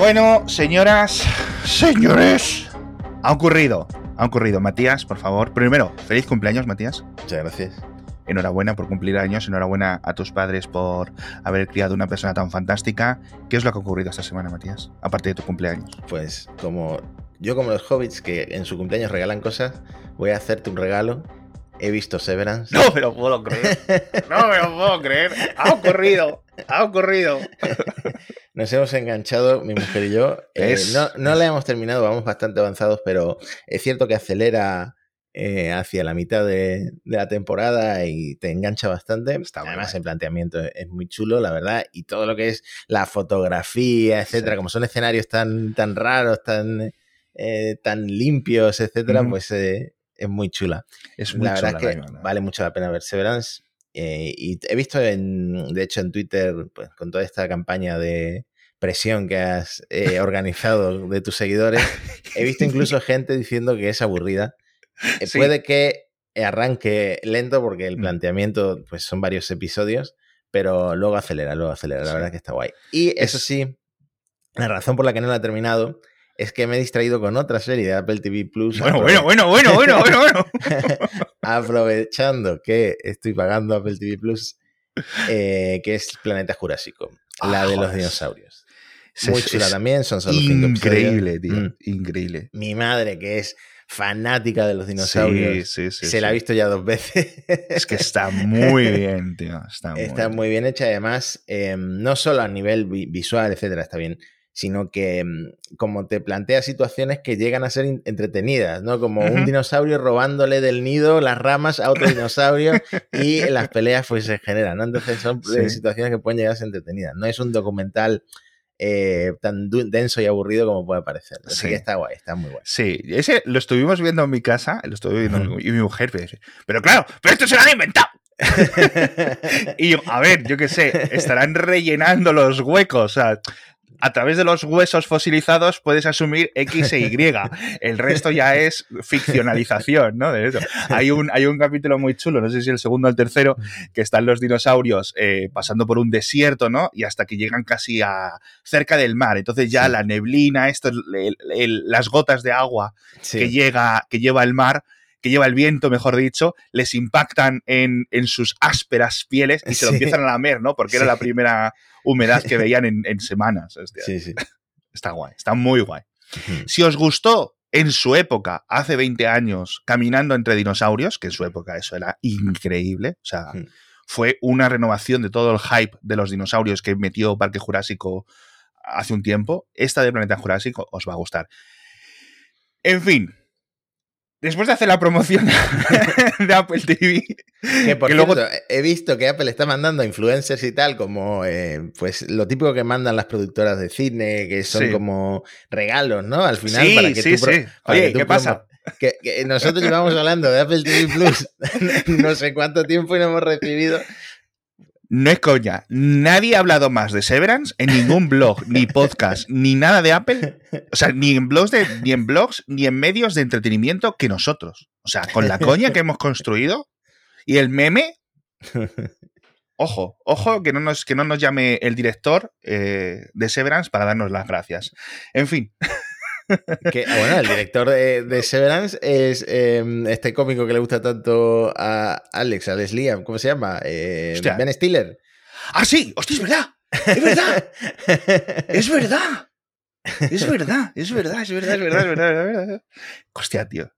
Bueno, señoras, señores, ha ocurrido, ha ocurrido. Matías, por favor, primero, feliz cumpleaños, Matías. Muchas gracias. Enhorabuena por cumplir años, enhorabuena a tus padres por haber criado una persona tan fantástica. ¿Qué es lo que ha ocurrido esta semana, Matías? Aparte de tu cumpleaños. Pues como yo como los hobbits que en su cumpleaños regalan cosas, voy a hacerte un regalo. He visto Severance. No me lo puedo creer. No me lo puedo creer. Ha ocurrido. Ha ocurrido. Nos hemos enganchado, mi mujer y yo. Eh, no, no la hemos terminado, vamos bastante avanzados, pero es cierto que acelera eh, hacia la mitad de, de la temporada y te engancha bastante. Está Además, guay. el planteamiento es muy chulo, la verdad, y todo lo que es la fotografía, etcétera, Sí. como son escenarios tan, tan raros, tan, eh, tan limpios, etcétera, pues eh, es muy chula. Es muy la verdad chula, es que la vale mucho la pena ver Severance. Eh, y he visto, en, de hecho, en Twitter, pues, con toda esta campaña de presión que has eh, organizado de tus seguidores, he visto incluso gente diciendo que es aburrida. Eh, Sí. Puede que arranque lento porque el Mm. planteamiento pues, son varios episodios, pero luego acelera, luego acelera. La Sí. verdad es que está guay. Y eso Es- sí, la razón por la que no la he terminado es que me he distraído con otra serie de Apple TV Plus. Bueno, bueno, bueno, bueno, bueno, bueno, bueno. aprovechando que estoy pagando Apple TV Plus, eh, que es Planeta Jurásico, la de los dinosaurios. Muy chula también, son solo Increíble, tío. Mm. Increíble. Mi madre, que es fanática de los dinosaurios, sí, sí. se la ha visto ya dos veces. Es que está muy bien, tío. Está muy, Está bien. muy bien hecha, además, eh, no solo a nivel vi- visual, etcétera, está bien, sino que mm, como te plantea situaciones que llegan a ser entretenidas, ¿no? Como un dinosaurio robándole del nido las ramas a otro dinosaurio y las peleas pues se generan, ¿no? Entonces son eh, Sí. situaciones que pueden llegar a ser entretenidas. No es un documental eh, tan denso y aburrido como puede parecer. Así Sí. que está guay, está muy guay. Sí, ese lo estuvimos viendo en mi casa, lo estuve viendo y mi mujer me dice, pero claro, pero esto se lo han inventado. Y yo, a ver, yo qué sé, estarán rellenando los huecos, o sea, a través de los huesos fosilizados puedes asumir X e Y. El resto ya es ficcionalización, ¿no? De eso. Hay un, hay un capítulo muy chulo, no sé si el segundo o el tercero, que están los dinosaurios eh, pasando por un desierto, ¿no? Y hasta que llegan casi a cerca del mar. Entonces ya Sí. la neblina, esto, el- el- las gotas de agua Sí. que llega, que lleva el mar, que lleva el viento, mejor dicho, les impactan en, en sus ásperas pieles y se lo empiezan a lamer, ¿no? Porque era la primera humedad que veían en, en semanas. Hostia, sí, sí. Está guay, está muy guay. Si os gustó en su época, hace 20 años, caminando entre dinosaurios, que en su época eso era increíble, o sea, fue una renovación de todo el hype de los dinosaurios que metió Parque Jurásico hace un tiempo, esta de Planeta Jurásico os va a gustar. En fin, después de hacer la promoción de Apple TV, Que por Que luego- cierto, he visto que Apple está mandando a influencers y tal, como pues pues lo típico que mandan las productoras de cine, que son Sí. como regalos, ¿no? Al final, sí, para que sí, tú pro- sí. para Oye, que tú ¿qué pasa? que nosotros llevamos hablando de Apple TV Plus no sé cuánto tiempo y no hemos recibido. No es coña. Nadie ha hablado más de Severance en ningún blog, ni podcast, ni nada de Apple. O sea, ni en blogs, de, ni en blogs, ni en medios de entretenimiento que nosotros. O sea, con la coña que hemos construido y el meme. Ojo, ojo, que no nos, que no nos llame el director eh, de Severance para darnos las gracias. En fin, Que, ah, bueno, el director de, de Severance es eh, este cómico que le gusta tanto a Alex, a Leslie, ¿cómo se llama? Eh, Hostia. ben Stiller. ¡Ah, sí! ¡Hostia, es verdad! ¡Es verdad! ¡Es verdad! Es verdad, es verdad, es verdad, es verdad, es verdad, es verdad. Hostia, tío.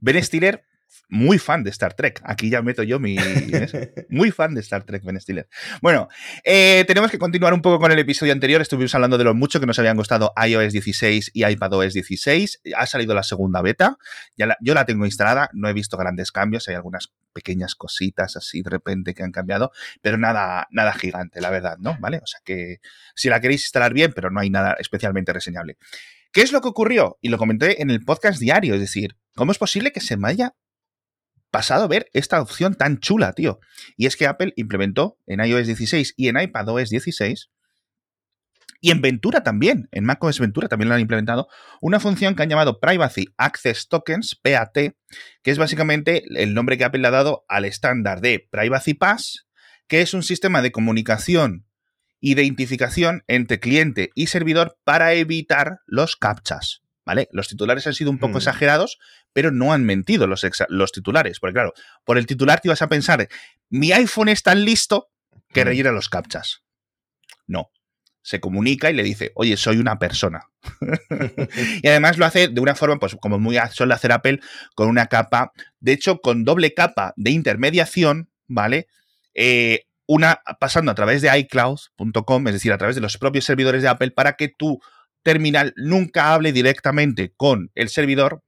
Ben Stiller, muy fan de Star Trek. Aquí ya meto yo mi. Muy fan de Star Trek, Ben Stiller. Bueno, eh, tenemos que continuar un poco con el episodio anterior. Estuvimos hablando de lo mucho que nos habían gustado iOS 16 y iPadOS 16. Ha salido la segunda beta. Ya la- yo la tengo instalada. No he visto grandes cambios. Hay algunas pequeñas cositas así de repente que han cambiado, pero nada, nada gigante, la verdad, ¿no? ¿Vale? O sea que si la queréis instalar bien, pero no hay nada especialmente reseñable. ¿Qué es lo que ocurrió? Y lo comenté en el podcast diario, es decir, ¿cómo es posible que se me haya pasado ver esta opción tan chula, tío? Y es que Apple implementó en iOS 16 y en iPadOS 16 y en Ventura también, en macOS Ventura también lo han implementado, una función que han llamado Privacy Access Tokens, PAT, que es básicamente el nombre que Apple le ha dado al estándar de Privacy Pass, que es un sistema de comunicación identificación entre cliente y servidor para evitar los captchas. ¿Vale? Los titulares han sido un poco Mm. exagerados, pero no han mentido los, los titulares. Porque claro, por el titular te ibas a pensar, mi iPhone es tan listo que Mm. rellena los captchas. No. Se comunica y le dice, oye, soy una persona. y además lo hace de una forma, pues como muy suele hacer Apple, con una capa, de hecho, con doble capa de intermediación, ¿vale? Eh, una pasando a través de iCloud.com, es decir, a través de los propios servidores de Apple, para que tu terminal nunca hable directamente con el servidor,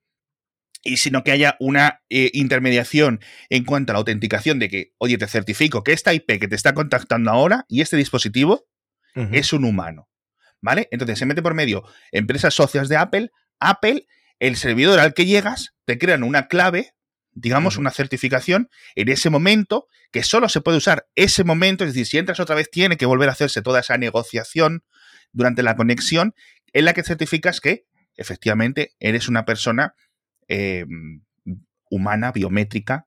y sino que haya una eh, intermediación en cuanto a la autenticación de que, oye, te certifico que esta IP que te está contactando ahora y este dispositivo es un humano. ¿Vale? Entonces se mete por medio empresas socias de Apple, Apple, el servidor al que llegas, te crean una clave, digamos, una certificación en ese momento, que solo se puede usar ese momento, es decir, si entras otra vez tiene que volver a hacerse toda esa negociación durante la conexión, en la que certificas que efectivamente eres una persona eh, humana, biométrica,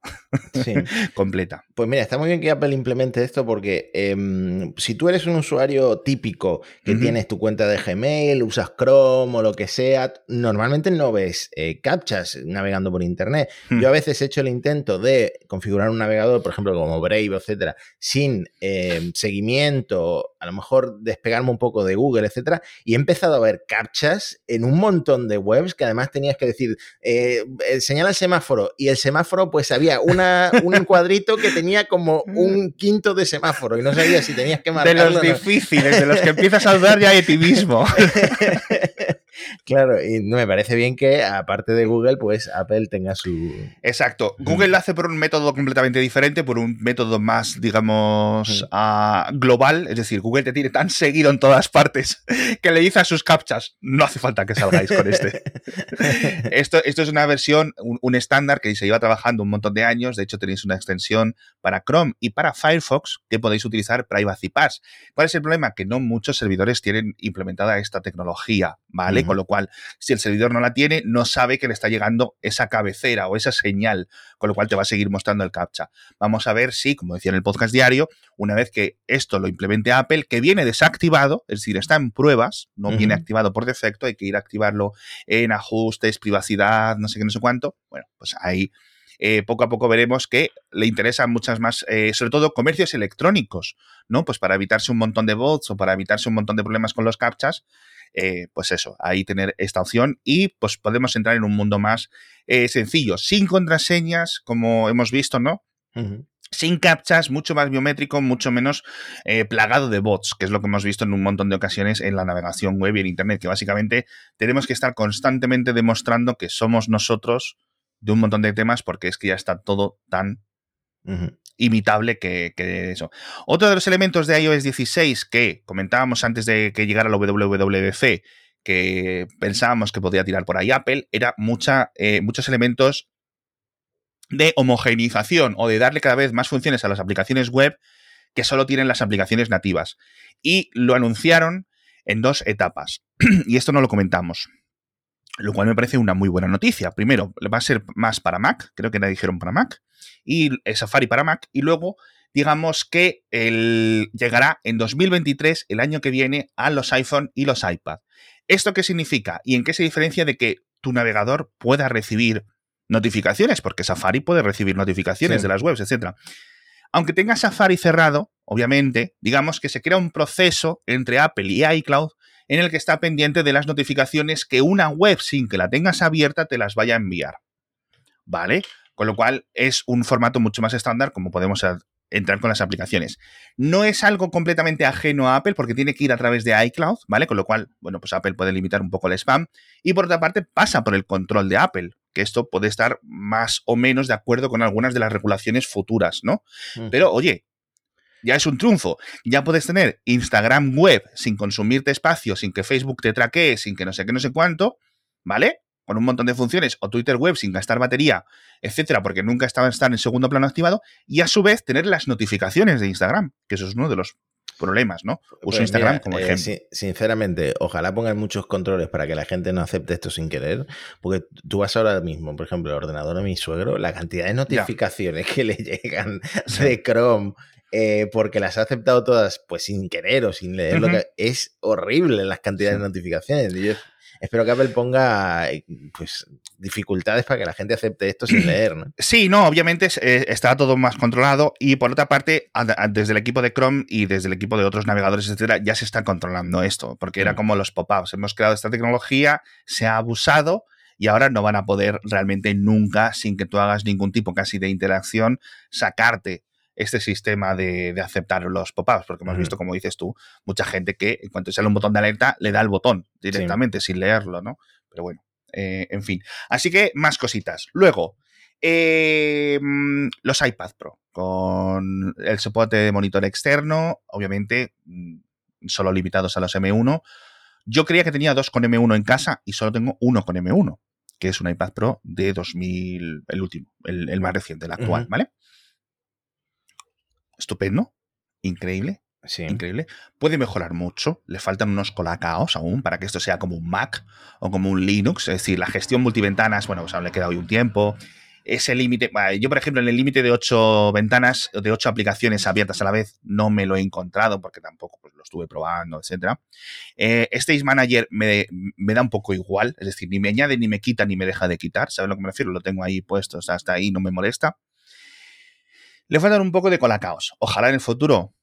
Sí. completa. Pues mira, está muy bien que Apple implemente esto porque em, si tú eres un usuario típico que tienes tu cuenta de Gmail, usas Chrome o lo que sea, normalmente no ves eh, captchas navegando por Internet. Hmm. Yo a veces he hecho el intento de configurar un navegador, por ejemplo, como Brave, etcétera, sin em, seguimiento, a lo mejor despegarme un poco de Google, etcétera, y he empezado a ver captchas en un montón de webs que además tenías que decir, eh, eh, señala el semáforo, y el semáforo, pues había una, un cuadrito que tenía como un quinto de semáforo y no sabía si tenías que De marcarlo. los o no. difíciles, de los que empiezas a dudar ya de ti mismo. claro, y no me parece bien que aparte de Google, pues Apple tenga su... Exacto. Mm. Google lo hace por un método completamente diferente, por un método más, digamos, ah, global. Es decir, Google te tiene tan seguido en todas partes que le dice a sus captchas, no hace falta que salgáis con este. esto, esto es una versión, un, un estándar que se lleva trabajando un montón de años. De hecho, tenéis una extensión para Chrome y para Firefox que podéis utilizar Privacy Pass. ¿Cuál es el problema? Que no muchos servidores tienen implementada esta tecnología, ¿vale? Con lo cual, si el servidor no la tiene, no sabe que le está llegando esa cabecera o esa señal, con lo cual te va a seguir mostrando el captcha. Vamos a ver si, como decía en el podcast diario, una vez que esto lo implemente Apple, que viene desactivado, es decir, está en pruebas, no viene activado por defecto, hay que ir a activarlo en ajustes, privacidad, no sé qué, no sé cuánto. Bueno, pues ahí eh, poco a poco veremos que le interesan muchas más, eh, sobre todo comercios electrónicos, ¿no? Pues para evitarse un montón de bots o para evitarse un montón de problemas con los captchas, eh, pues eso, ahí tener esta opción y pues podemos entrar en un mundo más eh, sencillo, sin contraseñas, como hemos visto, ¿no? Sin captchas, mucho más biométrico, mucho menos eh, plagado de bots, que es lo que hemos visto en un montón de ocasiones en la navegación web y en Internet, que básicamente tenemos que estar constantemente demostrando que somos nosotros de un montón de temas porque es que ya está todo tan. Imitable que, eso. Otro de los elementos de iOS 16 que comentábamos antes de que llegara la WWDC, que pensábamos que podía tirar por ahí Apple, era mucha, eh, muchos elementos de homogeneización o de darle cada vez más funciones a las aplicaciones web que solo tienen las aplicaciones nativas. Y lo anunciaron en dos etapas. y esto no lo comentamos. Lo cual me parece una muy buena noticia. Primero, va a ser más para Mac, creo que la dijeron para Mac, y Safari para Mac, y luego digamos que el, llegará en 2023, el año que viene, a los iPhone y los iPad. ¿Esto qué significa? ¿Y en qué se diferencia de que tu navegador pueda recibir notificaciones? Porque Safari puede recibir notificaciones Sí. de las webs, etc. Aunque tenga Safari cerrado, obviamente, digamos que se crea un proceso entre Apple y iCloud en el que está pendiente de las notificaciones que una web sin que la tengas abierta te las vaya a enviar. ¿Vale? Con lo cual es un formato mucho más estándar como podemos entrar con las aplicaciones. No es algo completamente ajeno a Apple porque tiene que ir a través de iCloud, ¿vale? Con lo cual, bueno, pues Apple puede limitar un poco el spam y por otra parte pasa por el control de Apple, que esto puede estar más o menos de acuerdo con algunas de las regulaciones futuras, ¿no? Pero oye, ya es un triunfo. Ya puedes tener Instagram web sin consumirte espacio, sin que Facebook te traquee, sin que no sé qué, no sé cuánto, ¿vale? Con un montón de funciones, o Twitter web sin gastar batería, etcétera, porque nunca estaba estar en segundo plano activado, y a su vez tener las notificaciones de Instagram, que eso es uno de los problemas, ¿no? Uso Pues Instagram mira, como eh, ejemplo. si- sinceramente, ojalá pongan muchos controles para que la gente no acepte esto sin querer. Porque tú vas ahora mismo, por ejemplo, el ordenador de mi suegro, la cantidad de notificaciones que le llegan de Chrome eh, porque las ha aceptado todas, pues sin querer o sin leer, lo que es horrible las cantidades de notificaciones. Yo espero que Apple ponga pues dificultades para que la gente acepte esto sin leer, ¿no? Sí, no, obviamente eh, está todo más controlado y por otra parte, desde el equipo de Chrome y desde el equipo de otros navegadores, etcétera, ya se está controlando esto, porque era mm. como los pop-ups. Hemos creado esta tecnología, se ha abusado y ahora no van a poder realmente nunca, sin que tú hagas ningún tipo casi de interacción, sacarte este sistema de, aceptar los pop-ups, porque hemos visto, como dices tú, mucha gente que en cuanto sale un botón de alerta le da el botón directamente sin leerlo, ¿no? Pero bueno, eh, en fin. Así que más cositas. Luego, eh, los iPad Pro con el soporte de monitor externo, obviamente mm, solo limitados a los M1. Yo creía que tenía dos con M1 en casa y solo tengo uno con M1, que es un iPad Pro de 2000, el último, el, más reciente, el actual, ¿vale? Estupendo, increíble. Sí. Increíble. Puede mejorar mucho. Le faltan unos colacaos aún para que esto sea como un Mac o como un Linux. Es decir, la gestión multiventanas, bueno, pues aún le queda hoy un tiempo. Ese límite, yo por ejemplo, en el límite de ocho ventanas, de ocho aplicaciones abiertas a la vez, no me lo he encontrado porque tampoco pues, lo estuve probando, etc. Eh, Stage Manager me, me, da un poco igual, es decir, ni me añade, ni me quita, ni me deja de quitar. ¿Sabes lo que me refiero? Lo tengo ahí puesto, hasta ahí no me molesta. Le faltan un poco de colacaos. Ojalá en el futuro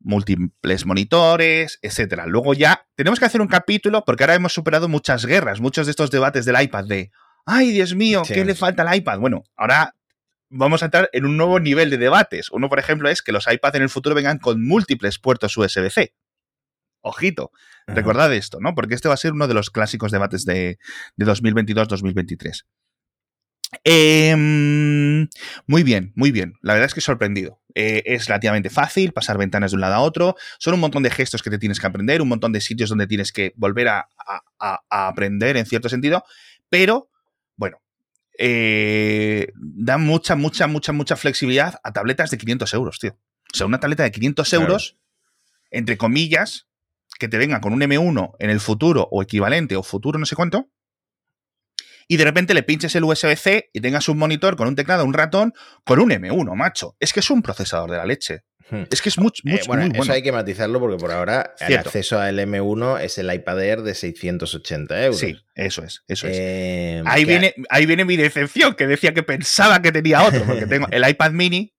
múltiples monitores, etcétera. Luego ya tenemos que hacer un capítulo porque ahora hemos superado muchas guerras, muchos de estos debates del iPad de, ay Dios mío, ¿qué le falta al iPad? Bueno, ahora vamos a entrar en un nuevo nivel de debates. Uno, por ejemplo, es que los iPads en el futuro vengan con múltiples puertos USB-C. Ojito, recordad esto, ¿no? Porque este va a ser uno de los clásicos debates de, de 2022-2023. Em, muy bien, muy bien. La verdad es que sorprendido. Eh, es relativamente fácil pasar ventanas de un lado a otro. Son un montón de gestos que te tienes que aprender, un montón de sitios donde tienes que volver a, aprender en cierto sentido. Pero, bueno, eh, da mucha, mucha, mucha, mucha flexibilidad a tabletas de 500 euros, tío. O sea, una tableta de 500 euros, entre comillas, que te venga con un M1 en el futuro o equivalente o futuro no sé cuánto, y de repente le pinches el USB-C y tengas un monitor con un teclado, un ratón, con un M1, macho. Es que es un procesador de la leche. Hmm. Es que es mucho, eh, bueno, Eso hay que matizarlo porque por ahora el acceso al M1 es el iPad Air de 680 euros. Sí, eso es, eso es. Eh, ahí, viene, ahí viene mi decepción, que decía que pensaba que tenía otro, porque tengo el iPad mini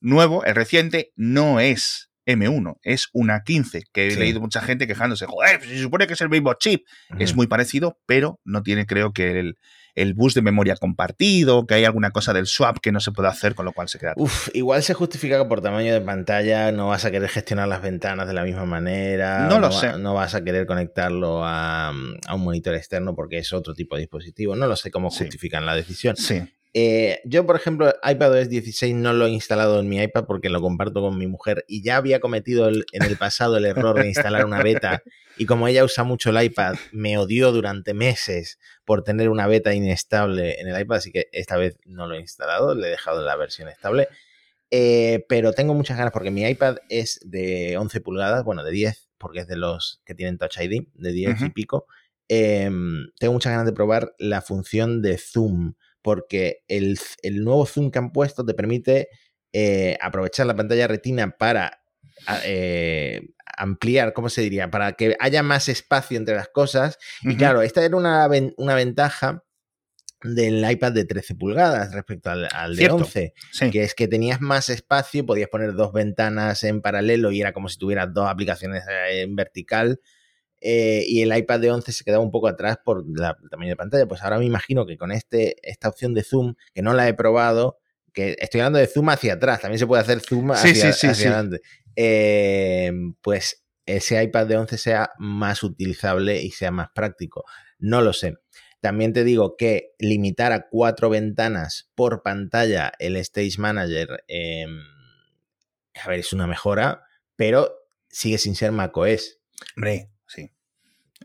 nuevo, el reciente, no es M1, es una 15, que he leído mucha gente quejándose, joder, pues se supone que es el mismo chip. Es muy parecido, pero no tiene creo que el, el bus de memoria compartido, que hay alguna cosa del swap que no se puede hacer, con lo cual se queda. Uf, igual se justifica que por tamaño de pantalla no vas a querer gestionar las ventanas de la misma manera. No lo sé. no vas a querer conectarlo a, un monitor externo porque es otro tipo de dispositivo. No lo sé cómo justifican la decisión. Sí. Eh, yo, por ejemplo, iPadOS 16 no lo he instalado en mi iPad porque lo comparto con mi mujer y ya había cometido en el pasado el error de instalar una beta y como ella usa mucho el iPad, me odió durante meses por tener una beta inestable en el iPad, así que esta vez no lo he instalado, le he dejado la versión estable. Eh, pero tengo muchas ganas porque mi iPad es de 11 pulgadas, bueno, de 10, porque es de los que tienen Touch ID, de 10 y pico. Em, tengo muchas ganas de probar la función de zoom porque el, nuevo zoom que han puesto te permite eh, aprovechar la pantalla retina para eh, ampliar, ¿cómo se diría? Para que haya más espacio entre las cosas. Y claro, esta era una, ventaja del iPad de 13 pulgadas respecto al, de 11, que es que tenías más espacio, podías poner dos ventanas en paralelo y era como si tuvieras dos aplicaciones eh, en vertical eh, y el iPad de 11 se quedaba un poco atrás por el tamaño de pantalla. Pues ahora me imagino que con este, esta opción de zoom, que no la he probado, que estoy hablando de zoom hacia atrás, también se puede hacer zoom hacia, adelante. Eh, pues ese iPad de 11 sea más utilizable y sea más práctico. No lo sé. También te digo que limitar a cuatro ventanas por pantalla el Stage Manager, em, a ver, es una mejora, pero sigue sin ser macOS. Hombre, Sí,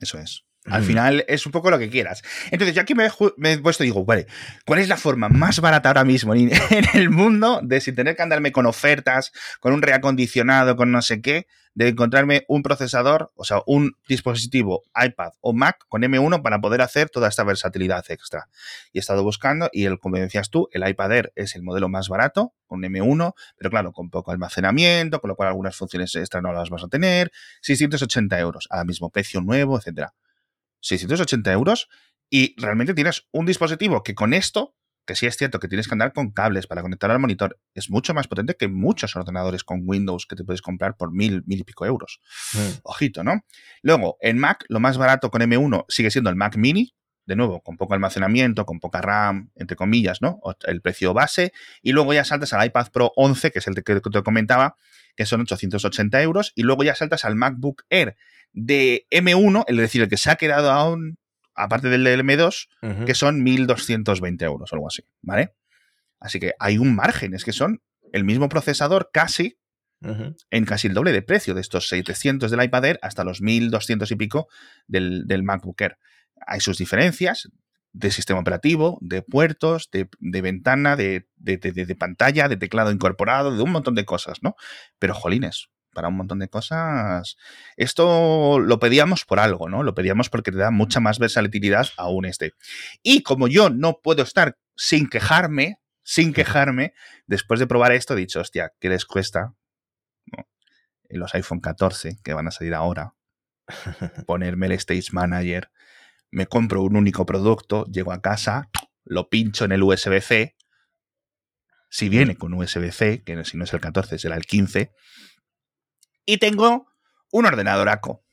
eso es. Al Mm. final es un poco lo que quieras. Entonces, yo aquí me, he ju- me he puesto y digo, vale, ¿cuál es la forma más barata ahora mismo en, en el mundo de sin tener que andarme con ofertas, con un reacondicionado, con no sé qué, de encontrarme un procesador, o sea, un dispositivo iPad o Mac con M1 para poder hacer toda esta versatilidad extra? Y he estado buscando y, el, como decías tú, el iPad Air es el modelo más barato, con M1, pero claro, con poco almacenamiento, con lo cual algunas funciones extra no las vas a tener, 680 euros, al mismo precio nuevo, etcétera. 680 euros y realmente tienes un dispositivo que con esto, que sí es cierto que tienes que andar con cables para conectar al monitor, es mucho más potente que muchos ordenadores con Windows que te puedes comprar por mil, mil y pico euros. Mm. Ojito, ¿no? Luego, en Mac, lo más barato con M1 sigue siendo el Mac Mini, de nuevo, con poco almacenamiento, con poca RAM, entre comillas, ¿no? El precio base. Y luego ya saltas al iPad Pro 11, que es el que te comentaba, que son 880 euros. Y luego ya saltas al MacBook Air de M1, es decir, el que se ha quedado aún, aparte del del M2, Ujú. que son 1.220 euros o algo así, ¿vale? Así que hay un margen, es que son el mismo procesador casi en casi el doble de precio de estos 700 del iPad Air hasta los 1200 y pico del, del MacBook Air. Hay sus diferencias de sistema operativo, de puertos, de, de ventana, de, de- de- pantalla, de teclado incorporado, de un montón de cosas, ¿no? Pero jolines, para un montón de cosas. Esto lo pedíamos por algo, ¿no? Lo pedíamos porque te da mucha más versatilidad aún este. Y como yo no puedo estar sin quejarme, sin quejarme, después de probar esto he dicho, hostia, ¿qué les cuesta? los iPhone 14 que van a salir ahora, ponerme el Stage Manager, me compro un único producto, llego a casa, lo pincho en el USB-C, si viene con USB-C, que si no es el 14 será el 15, y tengo un ordenador ACO.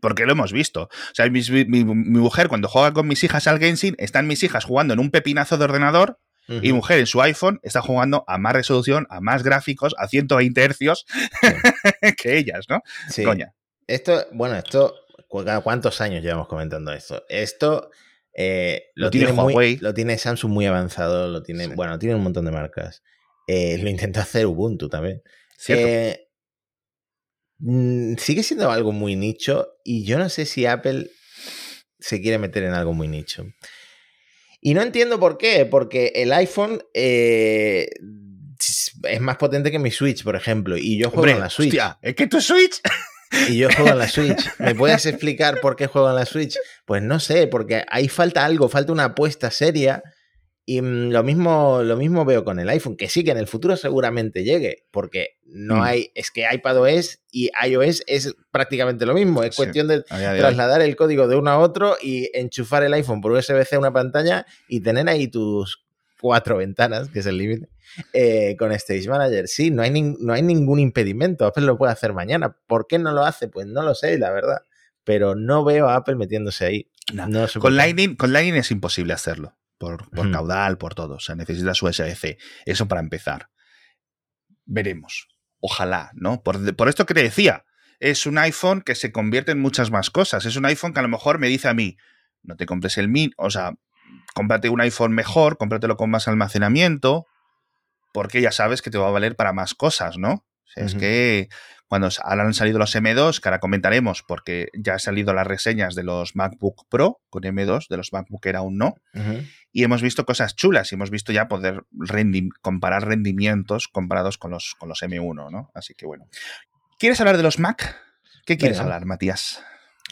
Porque lo hemos visto. O sea, mi, mi- mi mujer cuando juega con mis hijas al Genshin, están mis hijas jugando en un pepinazo de ordenador y mi Ujú. mujer en su iPhone está jugando a más resolución, a más gráficos, a 120 hercios que ellas, ¿no? Sí. Coña. Esto, bueno, esto, ¿cuántos años llevamos comentando esto? Esto eh, lo, Lo tiene tiene muy- Huawei. lo tiene Samsung muy avanzado, lo tiene, Sí. bueno, tiene un montón de marcas. Eh, lo intenta hacer Ubuntu también. Eh, mm, sigue siendo algo muy nicho y yo no sé si Apple se quiere meter en algo muy nicho. Y no entiendo por qué, porque el iPhone eh, es más potente que mi Switch, por ejemplo, y yo juego Hombre, en la Switch. hostia, es que tu Switch Y yo juego en la Switch. ¿Me puedes explicar por qué juego en la Switch? Pues no sé, porque ahí falta algo, falta una apuesta seria. Y mm, lo mismo, lo mismo veo con el iPhone, que sí, que en el futuro seguramente llegue, porque no Mm. hay, es que iPadOS y iOS es prácticamente lo mismo, es Sí. cuestión de trasladar el código de uno a otro y enchufar el iPhone por USB-C a una pantalla y tener ahí tus cuatro ventanas, que es el límite, eh, con Stage Manager. Sí, no hay, no hay ningún impedimento. Apple lo puede hacer mañana. ¿Por qué no lo hace? Pues no lo sé, la verdad. Pero no veo a Apple metiéndose ahí. No. No Con. Lightning, con Lightning es imposible hacerlo. Por, por caudal, por todo. O sea, necesitas USB-C. Eso para empezar. Veremos. Ojalá, ¿no? Por, por esto que te decía. Es un iPhone que se convierte en muchas más cosas. Es un iPhone que a lo mejor me dice a mí, no te compres el min, o sea, cómprate un iPhone mejor, cómpratelo con más almacenamiento, porque ya sabes que te va a valer para más cosas, ¿no? O sea, Es que cuando ahora han salido los M2, que ahora comentaremos, porque ya han salido las reseñas de los MacBook Pro con M2, de los MacBook Air aún no, y hemos visto cosas chulas y hemos visto ya poder rendi- comparar rendimientos comparados con los, con los M1, ¿no? Así que bueno. ¿Quieres hablar de los Mac? ¿Qué quieres Venga. hablar, Matías?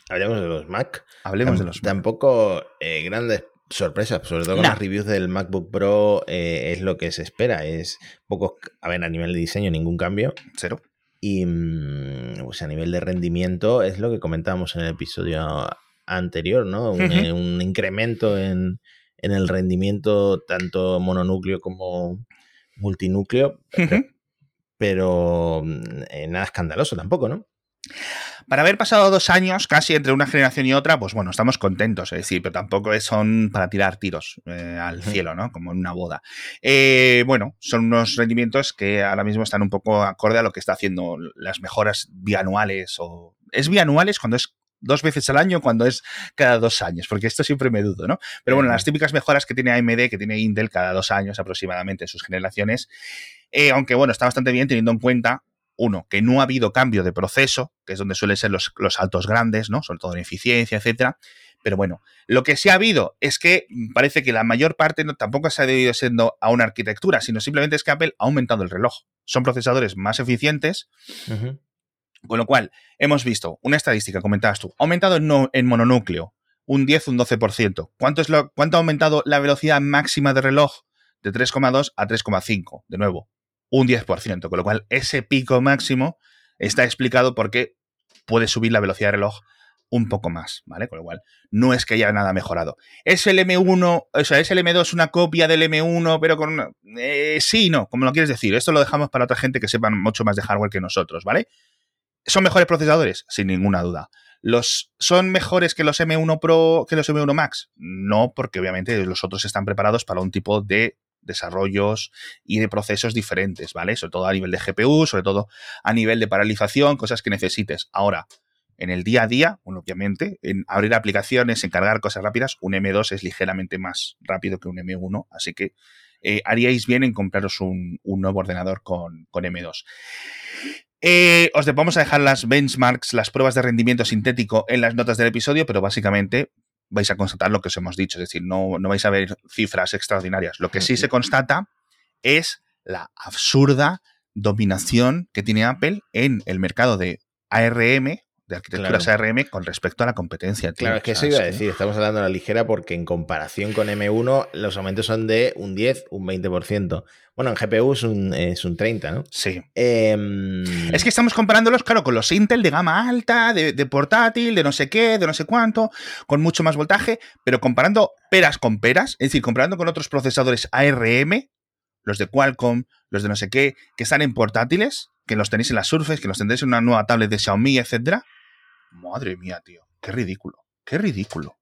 Hablemos de los Mac. Hablemos de los Mac. Tampoco eh, grandes sorpresas, sobre todo con Nah. las reviews del MacBook Pro eh, es lo que se espera. Es poco, a ver, a nivel de diseño ningún cambio. Cero. Y pues a nivel de rendimiento es lo que comentábamos en el episodio anterior, ¿no? Un, eh, un incremento en, en el rendimiento tanto mononúcleo como multinúcleo, pero mm, eh, nada escandaloso tampoco, ¿no? Para haber pasado dos años casi entre una generación y otra, pues bueno, estamos contentos, es decir, pero tampoco es- son para tirar tiros eh, al cielo, ¿no? Como en una boda. Eh, bueno, son unos rendimientos que ahora mismo están un poco acorde a lo que está haciendo las mejoras bianuales o... ¿Es bianuales cuando es dos veces al año cuando es cada dos años? Porque esto siempre me dudo, ¿no? Pero bueno, las típicas mejoras que tiene AMD, que tiene Intel cada dos años aproximadamente en sus generaciones, eh, aunque bueno, está bastante bien teniendo en cuenta uno, que no ha habido cambio de proceso, que es donde suelen ser los, los saltos grandes, ¿no? Sobre todo en eficiencia, etcétera. Pero bueno, lo que sí ha habido es que parece que la mayor parte no, tampoco se ha debido siendo a una arquitectura, sino simplemente es que Apple ha aumentado el reloj. Son procesadores más eficientes. Con lo cual, hemos visto una estadística, comentabas tú, ha aumentado en, en mononúcleo un 10, un 12%. ¿Cuánto, es lo, ¿Cuánto ha aumentado la velocidad máxima de reloj? De 3,2 a 3,5. De nuevo, un 10%. Con lo cual, ese pico máximo está explicado porque puede subir la velocidad de reloj un poco más, ¿vale? Con lo cual, no es que haya nada mejorado. ¿Es el M1, o sea, es el M2 una copia del M1, pero con. Eh, sí, no, como lo quieres decir. Esto lo dejamos para otra gente que sepan mucho más de hardware que nosotros, ¿vale? ¿Son mejores procesadores? Sin ninguna duda. ¿Los, ¿Son mejores que los M1 Pro, que los M1 Max? No, porque obviamente los otros están preparados para un tipo de desarrollos y de procesos diferentes, ¿vale? Sobre todo a nivel de GPU, sobre todo a nivel de paralización, cosas que necesites. Ahora, en el día a día, bueno, obviamente, en abrir aplicaciones, en cargar cosas rápidas, un M2 es ligeramente más rápido que un M1, así que eh, haríais bien en compraros un, nuevo ordenador con, con M2. Eh, os vamos a dejar las benchmarks, las pruebas de rendimiento sintético en las notas del episodio, pero básicamente vais a constatar lo que os hemos dicho, es decir, no, no vais a ver cifras extraordinarias. Lo que sí se constata es la absurda dominación que tiene Apple en el mercado de ARM de arquitecturas ARM con respecto a la competencia. Claro, es que eso iba a decir, estamos hablando de la ligera porque en comparación con M1 los aumentos son de un 10, un 20%. Bueno, en GPU es un, es un 30, ¿no? Sí. Em, es que estamos comparándolos, claro, con los Intel de gama alta, de, de, portátil, de no sé qué, de no sé cuánto, con mucho más voltaje, pero comparando peras con peras, es decir, comparando con otros procesadores ARM, los de Qualcomm, los de no sé qué, que están en portátiles, que los tenéis en las Surface, que los tendréis en una nueva tablet de Xiaomi, etcétera, Madre mía, tío. Qué ridículo. Qué ridículo.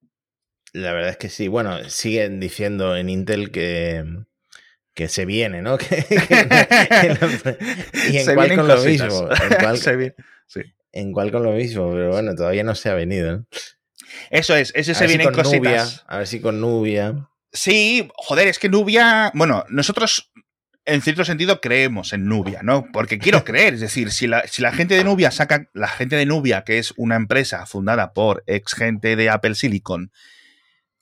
La verdad es que sí. Bueno, siguen diciendo en Intel que, que se viene, ¿no? y en cual con lo mismo. En cual, sí. en con lo mismo, pero bueno, todavía no se ha venido. Eso es, eso se viene en cositas. a ver si con Nubia. Sí, joder, es que Nubia. Bueno, nosotros en cierto sentido creemos en Nubia, ¿no? Porque quiero creer, es decir, si la, si la, gente de Nubia saca, la gente de Nubia, que es una empresa fundada por ex gente de Apple Silicon,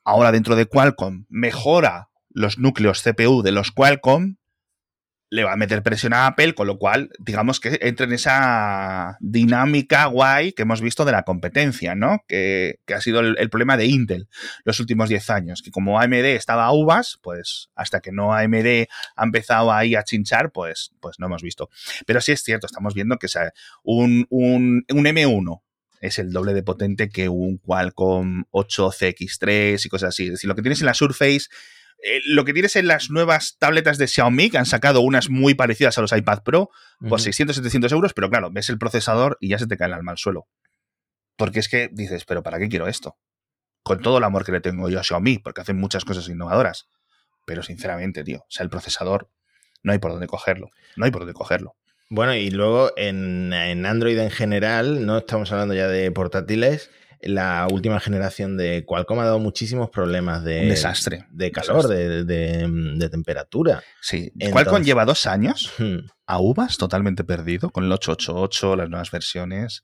ahora dentro de Qualcomm, mejora los núcleos CPU de los Qualcomm, le va a meter presión a Apple, con lo cual, digamos que entra en esa dinámica guay que hemos visto de la competencia, ¿no? Que, ha sido el, problema de Intel los últimos 10 años, que como AMD estaba a uvas, pues hasta que no AMD ha empezado ahí a chinchar, pues, pues no hemos visto. Pero sí es cierto, estamos viendo que un, un, un M1 es el doble de potente que un Qualcomm 8CX3 y cosas así. Es decir, lo que tienes en la Surface eh, lo que tienes en las nuevas tabletas de Xiaomi, que han sacado unas muy parecidas a los iPad Pro, por 600, 700 euros, pero claro, ves el procesador y ya se te cae el alma al suelo. Porque es que dices, pero ¿para qué quiero esto? Con todo el amor que le tengo yo a Xiaomi, porque hacen muchas cosas innovadoras. Pero sinceramente, tío, o sea, el procesador no hay por dónde cogerlo. No hay por dónde cogerlo. Bueno, y luego en, en Android en general, no estamos hablando ya de portátiles, la última generación de Qualcomm ha dado muchísimos problemas de, desastre. de calor, De, temperatura. Sí, Qualcomm lleva dos años a uvas totalmente perdido con el 888, las nuevas versiones.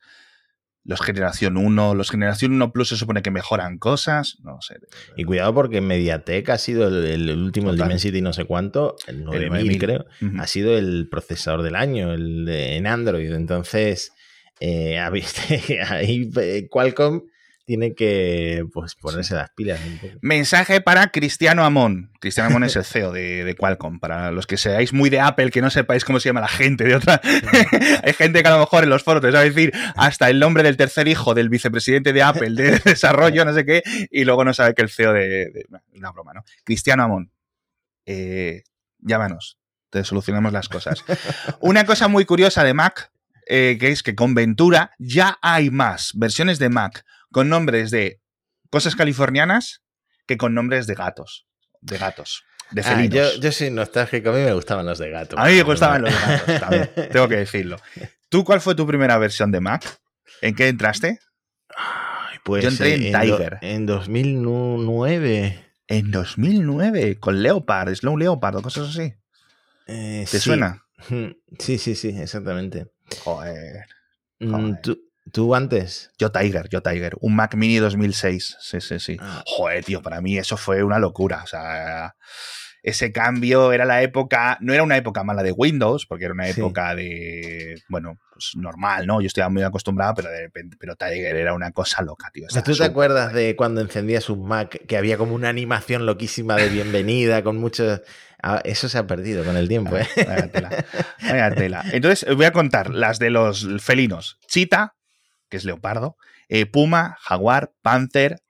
Los Generación 1, los Generación 1 Plus se supone que mejoran cosas, no sé. Y cuidado porque Mediatek ha sido el, último, el Dimensity no sé cuánto, el 9000 creo, ha sido el procesador del año el en Android. Entonces, eh, ahí eh, Qualcomm tiene que pues, ponerse las pilas. Mensaje para Cristiano Amón. Cristiano Amón es el CEO de, Qualcomm. Para los que seáis muy de Apple, que no sepáis cómo se llama la gente de otra. Hay gente que a lo mejor en los foros te sabe decir hasta el nombre del tercer hijo del vicepresidente de Apple de desarrollo, no sé qué, y luego no sabe que el CEO de. una broma, ¿no? Cristiano Amón. Eh, llámanos. Te solucionamos las cosas. Una cosa muy curiosa de Mac eh, que es que con Ventura ya hay más versiones de Mac con nombres de cosas californianas que con nombres de gatos. De gatos. De ah, felinos. yo, soy nostálgico, a mí me gustaban los de gatos. A mí me gustaban los de gatos, también, tengo que decirlo. ¿Tú cuál fue tu primera versión de Mac? ¿En qué entraste? pues yo entré en, Tiger. en 2009. En 2009, con Leopard, Slow Leopard o cosas así. Eh, ¿Te suena? Sí, sí, sí, exactamente. Joder. Mm, ¿Tú antes? Yo Tiger, yo Tiger. Un Mac Mini 2006. Sí, sí, sí. Ah. Joder, tío, para mí eso fue una locura. O sea, ese cambio era la época, no era una época mala de Windows, porque era una Sí. época de, bueno, pues normal, ¿no? Yo estaba muy acostumbrado, pero de repente, pero Tiger era una cosa loca, tío. O sea, Estaba ¿Tú te acuerdas de cuando encendías un Mac que había como una animación loquísima de bienvenida con muchos... Ah, eso se ha perdido con el tiempo, ¿eh? Vaya tela, vaya tela. Entonces, os voy a contar las de los felinos. Chita, que es leopardo, eh, puma, jaguar, panther,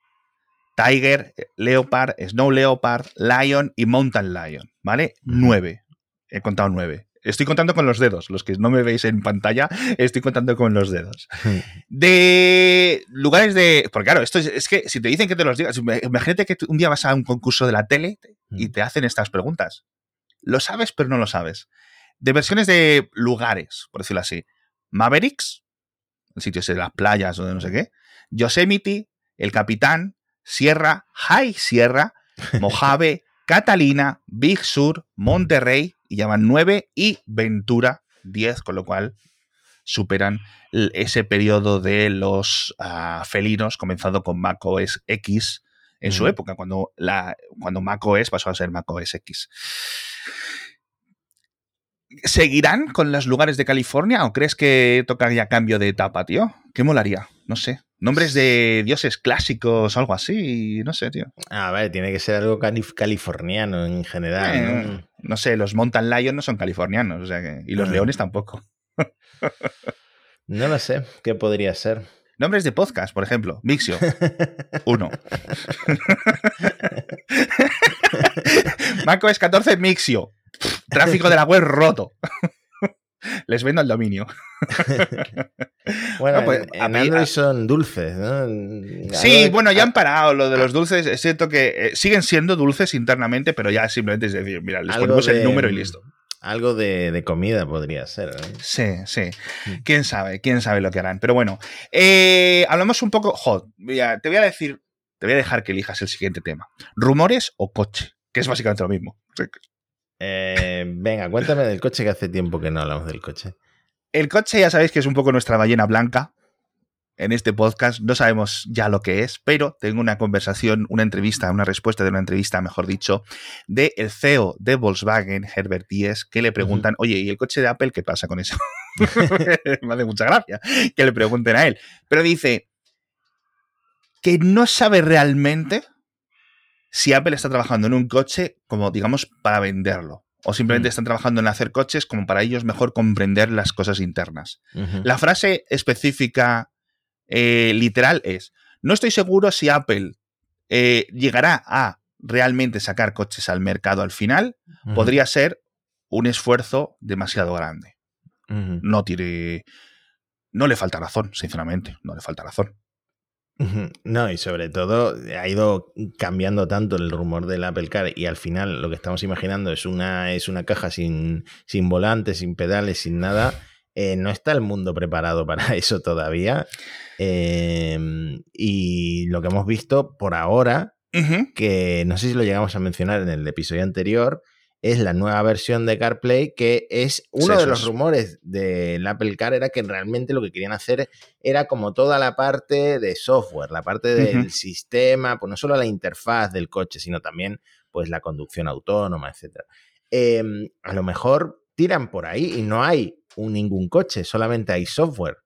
tiger, leopard, snow leopard, lion y mountain lion, ¿vale? Nueve. He contado nueve. Estoy contando con los dedos. Los que no me veis en pantalla, estoy contando con los dedos. De lugares de. Porque claro, esto es, es que si te dicen que te los digas, imagínate que un día vas a un concurso de la tele y te hacen estas preguntas. Lo sabes, pero no lo sabes. De versiones de lugares, por decirlo así. Mavericks, sitios de las playas o de no sé qué. Yosemite, El Capitán, Sierra, High Sierra, Mojave, Catalina, Big Sur, Monterrey, y llaman 9, y Ventura, 10, con lo cual superan ese periodo de los ah, felinos, comenzando con macOS X en su época, cuando, la, cuando macOS pasó a ser macOS X. ¿Seguirán con los lugares de California o crees que toca ya cambio de etapa, tío? ¿Qué molaría? No sé. Nombres de dioses clásicos algo así, no sé, tío. A ver, tiene que ser algo calif- californiano en general, Eh, ¿no? no sé, los mountain lions no son californianos, o sea que- y los Ah. leones tampoco. No lo sé, ¿qué podría ser? Nombres de podcast, por ejemplo, Mixio, uno. macOS 14 Mixio. Tráfico de la web roto. Les vendo el dominio. Bueno, No, pues, en, a en mí- Android a- son dulces, ¿no? Sí, bueno, ya han parado lo de los dulces. Es cierto que eh, siguen siendo dulces internamente, pero ya simplemente es decir, mira, les algo ponemos el número y listo. Algo de, de comida podría ser. ¿no? Sí, sí. Mm. Quién sabe, quién sabe lo que harán. Pero bueno, eh, hablamos un poco. Jo, mira, te voy a decir, te voy a dejar que elijas el siguiente tema: rumores o coche, que es básicamente lo mismo. Eh, venga, cuéntame del coche que hace tiempo que no hablamos del coche. El coche, ya sabéis que es un poco nuestra ballena blanca en este podcast. No sabemos ya lo que es, pero tengo una conversación, una entrevista, una respuesta de una entrevista, mejor dicho, de el CEO de Volkswagen, Herbert Diess, que le preguntan, oye, ¿y el coche de Apple qué pasa con eso? Me hace mucha gracia que le pregunten a él. Pero dice que no sabe realmente si Apple está trabajando en un coche como, digamos, para venderlo. O simplemente Mm. están trabajando en hacer coches como para ellos mejor comprender las cosas internas. La frase específica eh, literal es, no estoy seguro si Apple eh, llegará a realmente sacar coches al mercado al final. Podría ser un esfuerzo demasiado grande. No tiene... No le falta razón, sinceramente. No le falta razón. No, y sobre todo ha ido cambiando tanto el rumor del Apple Car y al final lo que estamos imaginando es una, es una caja sin, sin volante, sin pedales, sin nada. Eh, no está el mundo preparado para eso todavía. Eh, y lo que hemos visto por ahora, que no sé si lo llegamos a mencionar en el episodio anterior, es la nueva versión de CarPlay, que es uno Sí, de los es. rumores del Apple Car, era que realmente lo que querían hacer era como toda la parte de software, la parte del sistema, pues no solo la interfaz del coche, sino también pues la conducción autónoma, etc. a lo mejor tiran por ahí y no hay un, ningún coche, solamente hay software.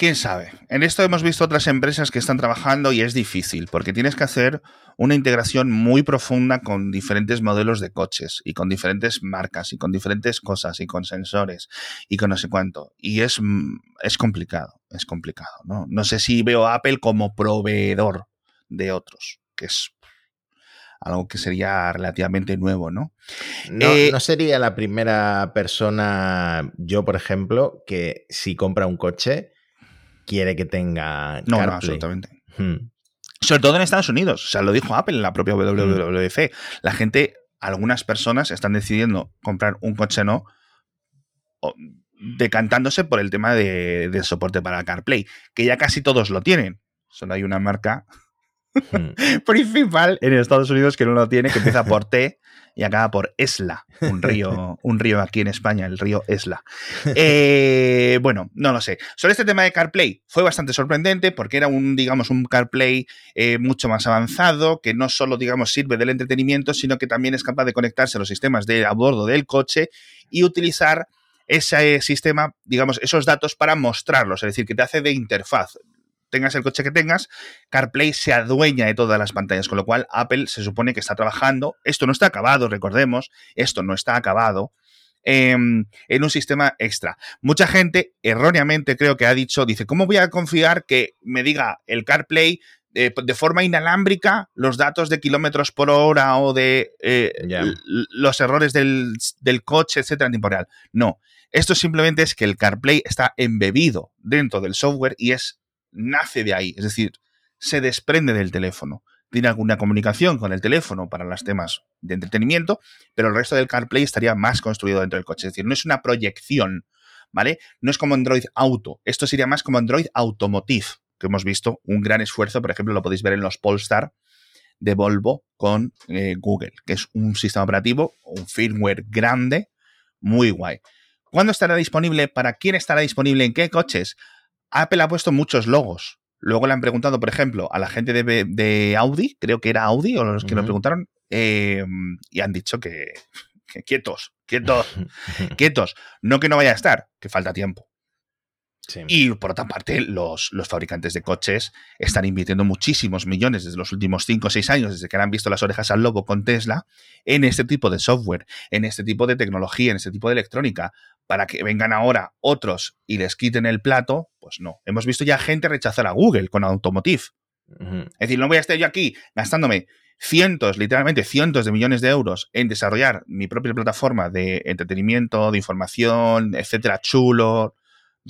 ¿Quién sabe? En esto hemos visto otras empresas que están trabajando y es difícil porque tienes que hacer una integración muy profunda con diferentes modelos de coches y con diferentes marcas y con diferentes cosas y con sensores y con no sé cuánto. Y es, mm, es complicado, es complicado. ¿no? no sé si veo a Apple como proveedor de otros, que es algo que sería relativamente nuevo, ¿no? No, Eh, no sería la primera persona, yo por ejemplo, que si compra un coche quiere que tenga No, no, absolutamente. Hmm. Sobre todo en Estados Unidos. O sea, lo dijo Apple en la propia WWDC. La gente, algunas personas están decidiendo comprar un coche no, o- decantándose por el tema de, de soporte para CarPlay, que ya casi todos lo tienen. Solo hay una marca hmm. principal en Estados Unidos que no lo tiene, que empieza por T y acaba por Esla, un río, un río aquí en España, el río Esla. Eh, bueno, no lo sé. Sobre este tema de CarPlay fue bastante sorprendente porque era un, digamos, un CarPlay eh, mucho más avanzado que no solo, digamos, sirve del entretenimiento, sino que también es capaz de conectarse a los sistemas de a bordo del coche y utilizar ese sistema, digamos, esos datos para mostrarlos, es decir, que te hace de interfaz tengas el coche que tengas, CarPlay se adueña de todas las pantallas, con lo cual Apple se supone que está trabajando, esto no está acabado, recordemos, esto no está acabado, em, en un sistema extra. Mucha gente erróneamente creo que ha dicho, dice, ¿cómo voy a confiar que me diga el CarPlay de, forma inalámbrica los datos de kilómetros por hora o de eh, los errores del, del, coche, etcétera, en tiempo real? No. Esto simplemente es que el CarPlay está embebido dentro del software y es nace de ahí, es decir, se desprende del teléfono. Tiene alguna comunicación con el teléfono para los temas de entretenimiento, pero el resto del CarPlay estaría más construido dentro del coche. Es decir, no es una proyección, ¿vale? No es como Android Auto. Esto sería más como Android Automotive, que hemos visto un gran esfuerzo. Por ejemplo, lo podéis ver en los Polestar de Volvo con eh, Google, que es un sistema operativo, un firmware grande, muy guay. ¿Cuándo estará disponible? ¿Para quién estará disponible? ¿En qué coches? Apple ha puesto muchos logos. Luego le han preguntado, por ejemplo, a la gente de, Audi, creo que era Audi, o los que nos preguntaron, eh, y han dicho que, quietos, quietos, quietos. No que no vaya a estar, que falta tiempo. Y por otra parte, los, los, fabricantes de coches están invirtiendo muchísimos millones desde los últimos 5 o 6 años, desde que han visto las orejas al lobo con Tesla, en este tipo de software, en este tipo de tecnología, en este tipo de electrónica, para que vengan ahora otros y les quiten el plato, pues no. Hemos visto ya gente rechazar a Google con Automotive. Es decir, no voy a estar yo aquí gastándome cientos, literalmente cientos de millones de euros en desarrollar mi propia plataforma de entretenimiento, de información, etcétera, chulo,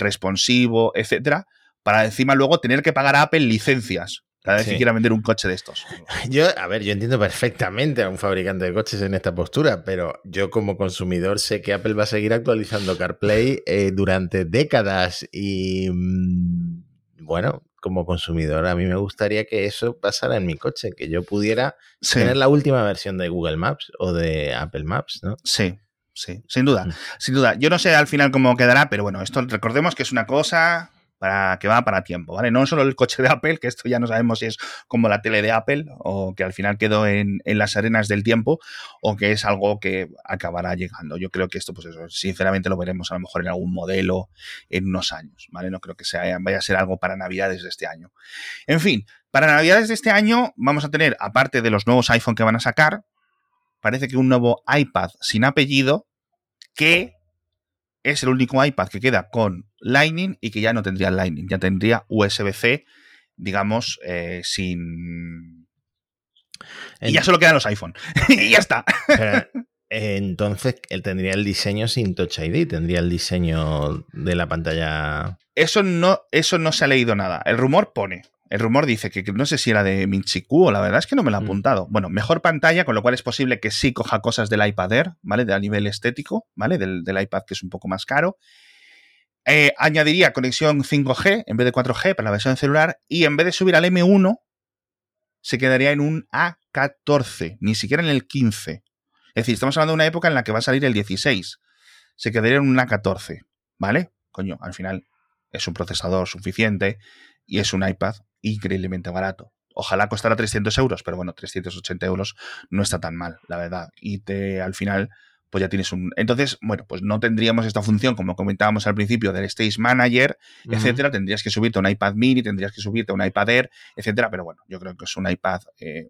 responsivo, etcétera, para encima luego tener que pagar a Apple licencias cada vez que quiera vender un coche de estos. Yo, a ver, yo entiendo perfectamente a un fabricante de coches en esta postura, pero yo como consumidor sé que Apple va a seguir actualizando CarPlay eh, durante décadas y mm, bueno, como consumidor a mí me gustaría que eso pasara en mi coche, que yo pudiera tener la última versión de Google Maps o de Apple Maps, ¿no? Sí. Sí, sin duda, mm. sin duda. Yo no sé al final cómo quedará, pero bueno, esto recordemos que es una cosa para que va para tiempo, ¿vale? No solo el coche de Apple, que esto ya no sabemos si es como la tele de Apple o que al final quedó en, las arenas del tiempo o que es algo que acabará llegando. Yo creo que esto, pues eso, sinceramente lo veremos a lo mejor en algún modelo en unos años, ¿vale? No creo que sea, vaya a ser algo para Navidades de este año. En fin, para Navidades de este año vamos a tener, aparte de los nuevos iPhone que van a sacar, parece que un nuevo iPad sin apellido que es el único iPad que queda con Lightning y que ya no tendría Lightning, ya tendría USB-C, digamos, eh, sin... Y ya solo quedan los iPhone. y ya está. entonces, él tendría el diseño sin Touch ID, tendría el diseño de la pantalla... Eso no, eso no se ha leído nada. El rumor pone el rumor dice que, no sé si era de Minchiku la verdad es que no me lo ha mm. apuntado. Bueno, mejor pantalla, con lo cual es posible que sí coja cosas del iPad Air, ¿vale? De a nivel estético, ¿vale? Del, iPad que es un poco más caro. Eh, añadiría conexión 5G en vez de 4G para la versión celular y en vez de subir al M1 se quedaría en un A14, ni siquiera en el 15. Es decir, estamos hablando de una época en la que va a salir el 16. Se quedaría en un A14, ¿vale? Coño, al final es un procesador suficiente y es un iPad increíblemente barato. Ojalá costara 300 euros, pero bueno, 380 euros no está tan mal, la verdad. Y te, al final, pues ya tienes un. Entonces, bueno, pues no tendríamos esta función, como comentábamos al principio, del Stage Manager, etcétera. Tendrías que subirte a un iPad mini, tendrías que subirte a un iPad Air, etcétera. Pero bueno, yo creo que es un iPad eh,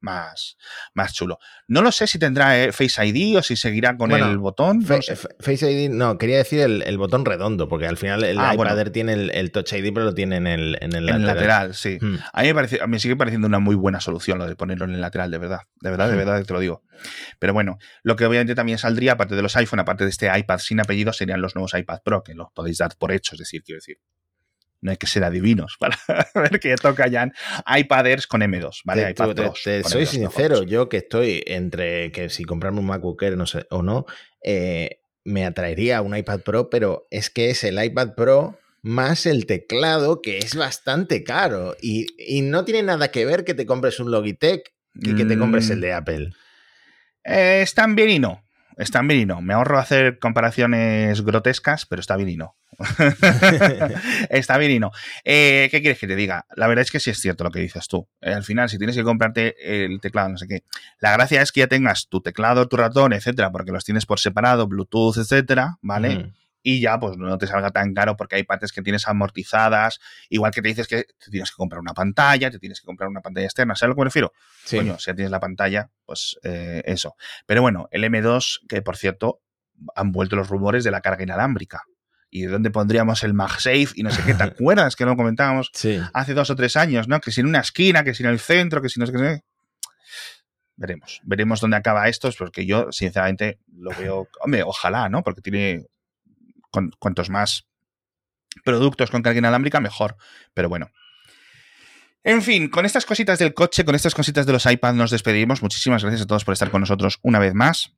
más, más chulo. No lo sé si tendrá eh, Face ID o si seguirá con el botón. Face ID, no, quería decir el, botón redondo, porque al final el ah, iPad tiene el, Touch ID, pero lo tiene en el, en el lateral. lateral. sí. Hmm. A, mí me parece, me sigue pareciendo una muy buena solución lo de ponerlo en el lateral, de verdad. De verdad, de hmm. verdad, te lo digo. Pero bueno, lo que obviamente también saldría, aparte de los iPhone, aparte de este iPad sin apellido, serían los nuevos iPad Pro, que los podéis dar por hecho, es decir, quiero decir no hay que ser adivinos para ver que toca ya iPaders con M2, ¿vale? soy sincero, yo que estoy entre que si comprarme un MacBook Air no sé, o no, eh, me atraería un iPad Pro, pero es que es el iPad Pro más el teclado, que es bastante caro. Y, no tiene nada que ver que te compres un Logitech y que te compres el mm. de Apple. Eh, están bien y no. Están bien y no. Me ahorro hacer comparaciones grotescas, pero está bien y no. está bien y no. Eh, ¿Qué quieres que te diga? La verdad es que sí es cierto lo que dices tú. Eh, al final, si tienes que comprarte el teclado, no sé qué, la gracia es que ya tengas tu teclado, tu ratón, etcétera, porque los tienes por separado, Bluetooth, etcétera, ¿vale? y ya pues no te salga tan caro porque hay partes que tienes amortizadas, igual que te dices que te tienes que comprar una pantalla, te tienes que comprar una pantalla externa, ¿sabes a lo que me refiero? Sí. Coño, si ya tienes la pantalla, pues eh, eso. Pero bueno, el M2, que por cierto, han vuelto los rumores de la carga inalámbrica. ¿Y de dónde pondríamos el MagSafe? Y no sé qué, ¿te acuerdas que lo comentábamos hace dos o tres años, ¿no? Que si en una esquina, que si en el centro, que si no sé qué. Veremos, veremos dónde acaba esto, porque yo, sinceramente, lo veo. Hombre, ojalá, ¿no? Porque tiene cuantos más productos con carga inalámbrica, mejor. Pero bueno. En fin, con estas cositas del coche, con estas cositas de los iPads nos despedimos. Muchísimas gracias a todos por estar con nosotros una vez más.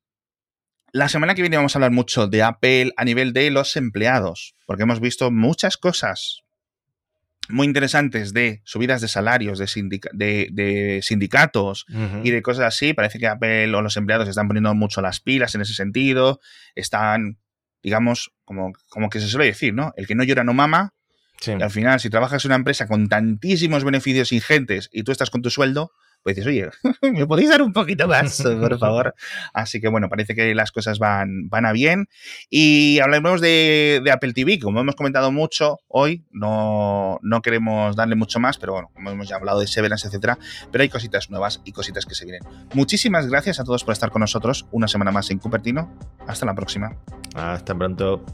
La semana que viene vamos a hablar mucho de Apple a nivel de los empleados, porque hemos visto muchas cosas muy interesantes de subidas de salarios, de, sindicatos y de cosas así. Parece que Apple o los empleados están poniendo mucho las pilas en ese sentido, están digamos, como, como que se suele decir, ¿no? El que no llora no mama. al final, si trabajas en una empresa con tantísimos beneficios ingentes y tú estás con tu sueldo, pues dices, oye, ¿me podéis dar un poquito más, por favor? Así que bueno, parece que las cosas van, van a bien. Y hablaremos de, de, Apple TV, como hemos comentado mucho hoy, no, no queremos darle mucho más, pero bueno, como hemos ya hablado de Severance, etcétera, pero hay cositas nuevas y cositas que se vienen. Muchísimas gracias a todos por estar con nosotros una semana más en Cupertino. Hasta la próxima. Hasta pronto.